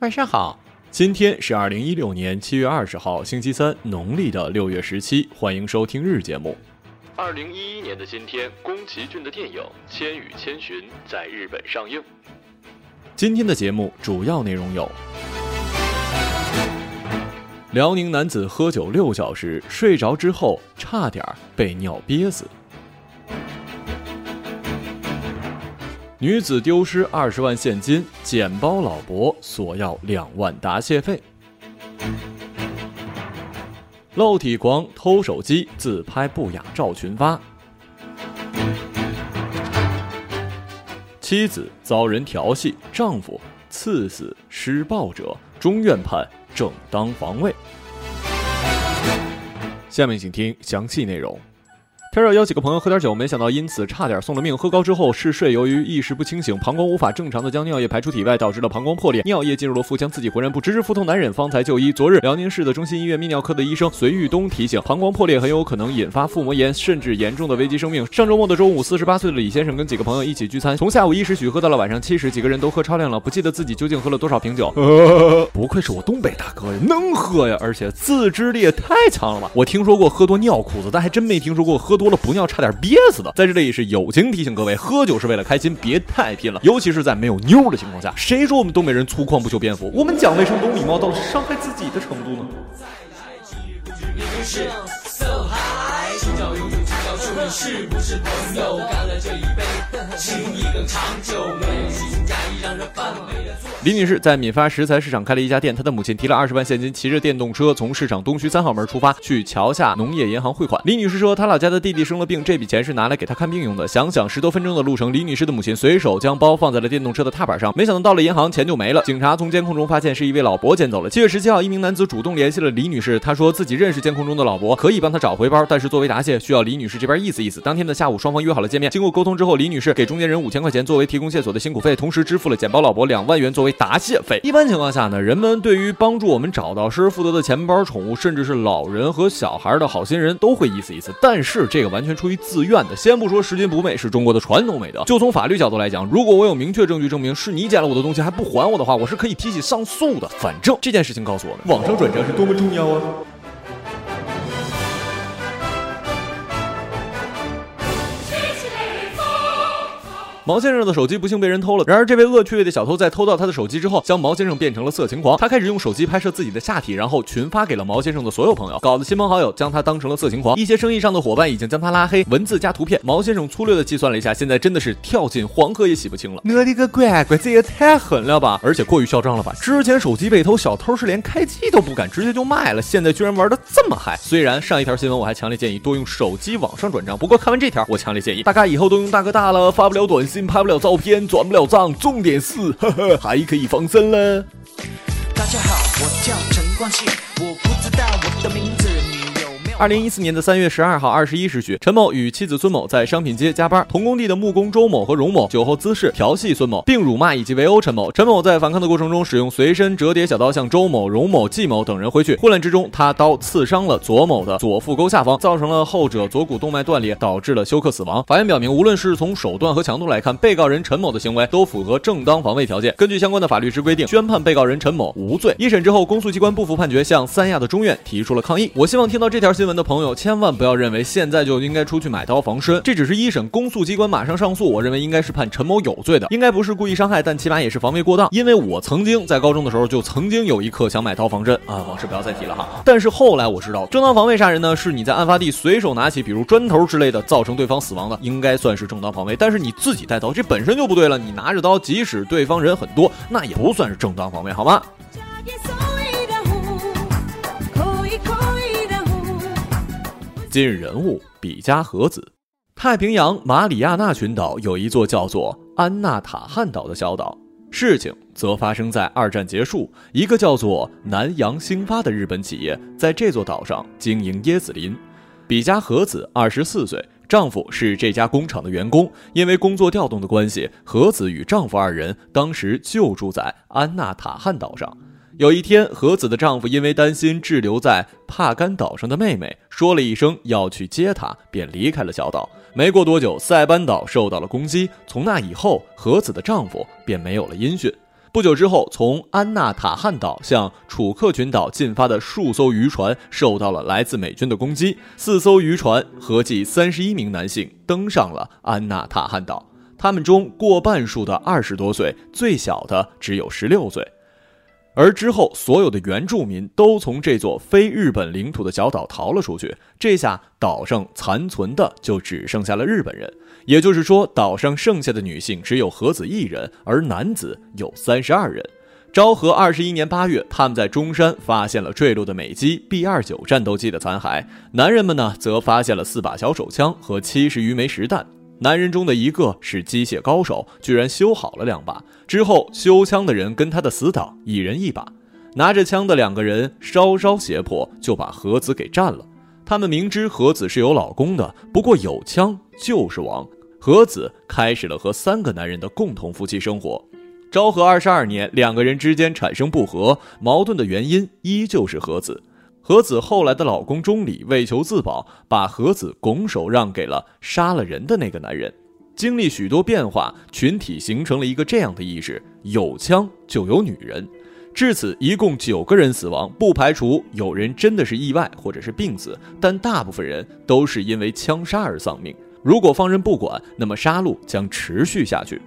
晚上好。今天是二零一六年七月二十号，星期三，农历的六月十七。欢迎收听日节目。二零一一年的今天，宫崎骏的电影《千与千寻》在日本上映。今天的节目主要内容有：辽宁男子喝酒六小时，睡着之后差点被尿憋死；女子丢失二十万现金，捡包老伯索要两万答谢费。露体狂偷手机自拍不雅照群发，妻子遭人调戏，丈夫刺死施暴者，中院判正当防卫。下面请听详细内容。天热邀几个朋友喝点酒，没想到因此差点送了命。喝高之后嗜睡，由于意识不清醒，膀胱无法正常的将尿液排出体外，导致了膀胱破裂，尿液进入了腹腔，自己浑然不知，腹痛难忍，方才就医。昨日辽宁市的中心医院泌尿科的医生隋玉东提醒，膀胱破裂很有可能引发腹膜炎，甚至严重的危及生命。上周末的中午，四十八岁的李先生跟几个朋友一起聚餐，从下午一时许喝到了晚上七时，几个人都喝超量了，不记得自己究竟喝了多少瓶酒。不愧是我东北大哥呀，能喝呀，而且自制力也太强了吧！我听说过喝多尿裤子，但还真没听说过喝多了不尿差点。憋死的，在这里是友情提醒各位，喝酒是为了开心，别太拼了，尤其是在没有妞的情况下。谁说我们东北人粗犷不修边幅？我们讲卫生懂礼貌到了伤害自己的程度呢？再来是不是朋友？干了这一杯，情谊更长久。李女士在闽发食材市场开了一家店，她的母亲提了二十万现金，骑着电动车从市场东区三号门出发，去桥下农业银行汇款。李女士说，她老家的弟弟生了病，这笔钱是拿来给他看病用的。想想十多分钟的路程，李女士的母亲随手将包放在了电动车的踏板上，没想到到了银行，钱就没了。警察从监控中发现是一位老伯捡走了。七月十七号，一名男子主动联系了李女士，他说自己认识监控中的老伯，可以帮他找回包，但是作为答谢，需要李女士这边一意思。意思，当天的下午，双方约好了见面。经过沟通之后，李女士给中间人五千块钱作为提供线索的辛苦费，同时支付了捡包老伯两万元作为答谢费。一般情况下呢，人们对于帮助我们找到失而复得的钱包、宠物，甚至是老人和小孩的好心人，都会意思意思。但是这个完全出于自愿的。先不说拾金不昧是中国的传统美德，就从法律角度来讲，如果我有明确证据证明是你捡了我的东西还不还我的话，我是可以提起上诉的。反正这件事情告诉我们，网上转账是多么重要啊！毛先生的手机不幸被人偷了。然而，这位恶趣味的小偷在偷到他的手机之后，将毛先生变成了色情狂。他开始用手机拍摄自己的下体，然后群发给了毛先生的所有朋友，搞得亲朋好友将他当成了色情狂。一些生意上的伙伴已经将他拉黑，文字加图片。毛先生粗略的计算了一下，现在真的是跳进黄河也洗不清了。我的个乖乖，这也太狠了吧！而且过于嚣张了吧？之前手机被偷，小偷是连开机都不敢，直接就卖了。现在居然玩的这么嗨！虽然上一条新闻我还强烈建议多用手机网上转账，不过看完这条，我强烈建议大家以后都用大哥大了，发不了短信，拍不了照片。转不了账，重点是，呵呵，还可以防身了。大家好，我叫陈冠希，我不知道我的名。二零一四年的三月十二号二十一时许，陈某与妻子孙某在商品街加班，同工地的木工周某和荣某酒后滋事调戏孙某，并辱骂以及围殴陈某。陈某在反抗的过程中，使用随身折叠小刀向周某、荣某、季某等人挥去，混乱之中，他刀刺伤了左某的左腹沟下方，造成了后者左骨动脉断裂，导致了休克死亡。法院表明，无论是从手段和强度来看，被告人陈某的行为都符合正当防卫条件。根据相关的法律之规定，宣判被告人陈某无罪。一审之后，公诉机关不服判决，向三亚的中院提出了抗议。我希望听到这条新闻的朋友，千万。不要认为现在就应该出去买刀防身，这只是一审公诉机关马上上诉，我认为应该是判陈某有罪的，应该不是故意伤害，但起码也是防卫过当。因为我曾经在高中的时候就曾经有一刻想买刀防身啊，往事不要再提了哈。但是后来我知道，正当防卫杀人呢，是你在案发地随手拿起比如砖头之类的，造成对方死亡的，应该算是正当防卫。但是你自己带刀，这本身就不对了。你拿着刀，即使对方人很多，那也不算是正当防卫，好吗？今日人物：比加和子。太平洋马里亚纳群岛有一座叫做安纳塔汉岛的小岛，事情则发生在二战结束，一个叫做南洋兴发的日本企业在这座岛上经营椰子林。比嘉和子二十四岁，丈夫是这家工厂的员工。因为工作调动的关系，和子与丈夫二人当时就住在安纳塔汉岛上。有一天，和子的丈夫因为担心滞留在帕干岛上的妹妹，说了一声要去接她，便离开了小岛。没过多久，塞班岛受到了攻击。从那以后，和子的丈夫便没有了音讯。不久之后，从安纳塔汉岛向楚克群岛进发的数艘渔船受到了来自美军的攻击，四艘渔船合计三十一名男性登上了安纳塔汉岛，他们中过半数的二十多岁，最小的只有十六岁。而之后，所有的原住民都从这座非日本领土的小岛逃了出去。这下岛上残存的就只剩下了日本人，也就是说，岛上剩下的女性只有和子一人，而男子有三十二人。昭和二十一年八月，他们在中山发现了坠落的美机 B 二九战斗机的残骸，男人们呢，则发现了四把小手枪和七十余枚实弹。男人中的一个是机械高手，居然修好了两把。之后，修枪的人跟他的死党一人一把，拿着枪的两个人稍稍胁迫，就把和子给占了。他们明知和子是有老公的，不过有枪就是王。和子开始了和三个男人的共同夫妻生活。昭和二十二年，两个人之间产生不和，矛盾的原因依旧是和子。和子后来的老公钟礼为求自保，把和子拱手让给了杀了人的那个男人。经历许多变化，群体形成了一个这样的意识：有枪就有女人。至此，一共九个人死亡，不排除有人真的是意外或者是病死，但大部分人都是因为枪杀而丧命。如果放任不管，那么杀戮将持续下去。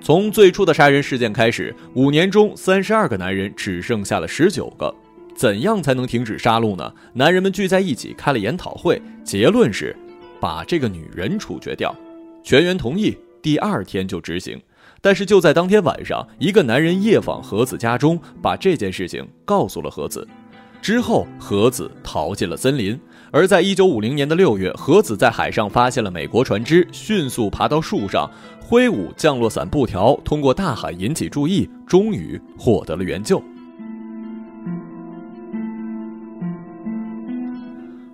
从最初的杀人事件开始，五年中三十二个男人只剩下了十九个。怎样才能停止杀戮呢？男人们聚在一起开了研讨会，结论是把这个女人处决掉。全员同意，第二天就执行。但是就在当天晚上，一个男人夜访何子家中，把这件事情告诉了何子。之后，何子逃进了森林。而在一九五零年的六月，何子在海上发现了美国船只，迅速爬到树上，挥舞降落伞布条，通过大喊引起注意，终于获得了援救。